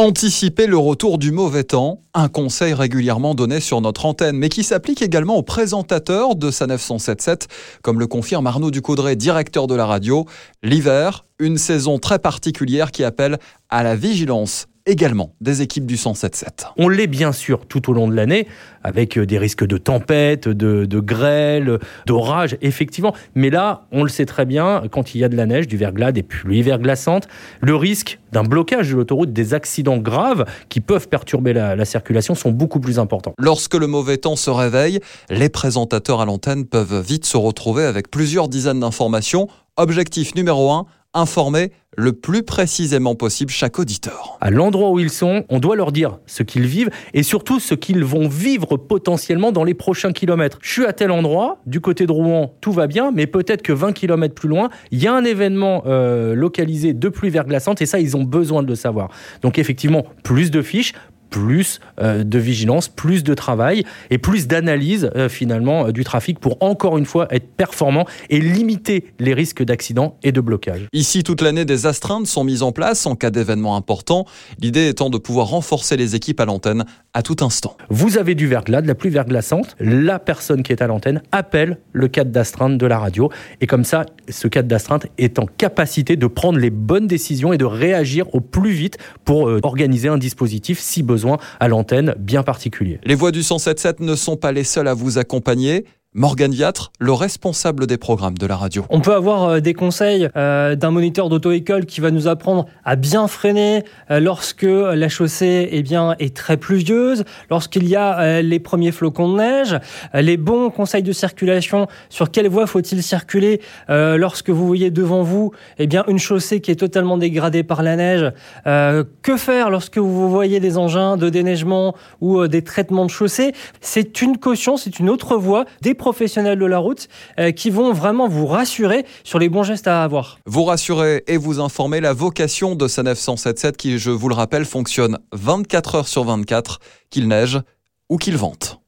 Anticiper le retour du mauvais temps, un conseil régulièrement donné sur notre antenne, mais qui s'applique également aux présentateurs de sa 977, comme le confirme Arnaud Ducaudray, directeur de la radio. L'hiver, une saison très particulière qui appelle à la vigilance également des équipes du 107.7. On l'est bien sûr tout au long de l'année, avec euh, des risques de tempête, de, de grêle, d'orage, effectivement. Mais là, on le sait très bien, quand il y a de la neige, du verglas, des pluies verglaçantes, le risque d'un blocage de l'autoroute, des accidents graves qui peuvent perturber la, la circulation sont beaucoup plus importants. Lorsque le mauvais temps se réveille, les présentateurs à l'antenne peuvent vite se retrouver avec plusieurs dizaines d'informations. Objectif numéro 1, informer le plus précisément possible chaque auditeur. À l'endroit où ils sont, on doit leur dire ce qu'ils vivent et surtout ce qu'ils vont vivre potentiellement dans les prochains kilomètres. Je suis à tel endroit, du côté de Rouen, tout va bien, mais peut-être que 20 kilomètres plus loin, il y a un événement euh, localisé de pluie verglaçante et ça, ils ont besoin de le savoir. Donc effectivement, plus de fiches, plus euh, de vigilance, plus de travail et plus d'analyse euh, finalement euh, du trafic pour encore une fois être performant et limiter les risques d'accident et de blocage. Ici, toute l'année, des astreintes sont mises en place en cas d'événement important, l'idée étant de pouvoir renforcer les équipes à l'antenne à tout instant. Vous avez du verglas, de la pluie verglaçante, la personne qui est à l'antenne appelle le cadre d'astreinte de la radio et comme ça, ce cadre d'astreinte est en capacité de prendre les bonnes décisions et de réagir au plus vite pour organiser un dispositif si besoin à l'antenne bien particulier. Les voix du 107.7 ne sont pas les seules à vous accompagner. Morgan Viatre, le responsable des programmes de la radio. On peut avoir euh, des conseils euh, d'un moniteur d'auto-école qui va nous apprendre à bien freiner euh, lorsque la chaussée eh bien, est très pluvieuse, lorsqu'il y a les premiers flocons de neige, les bons conseils de circulation sur quelle voie faut-il circuler lorsque vous voyez devant vous eh bien, une chaussée qui est totalement dégradée par la neige? que faire lorsque vous voyez des engins de déneigement ou des traitements de chaussée? C'est une caution, c'est une autre voie. Professionnels de la route euh, qui vont vraiment vous rassurer sur les bons gestes à avoir. Vous rassurer et vous informer la vocation de sa 977 qui, je vous le rappelle, fonctionne 24 heures sur 24, qu'il neige ou qu'il vente.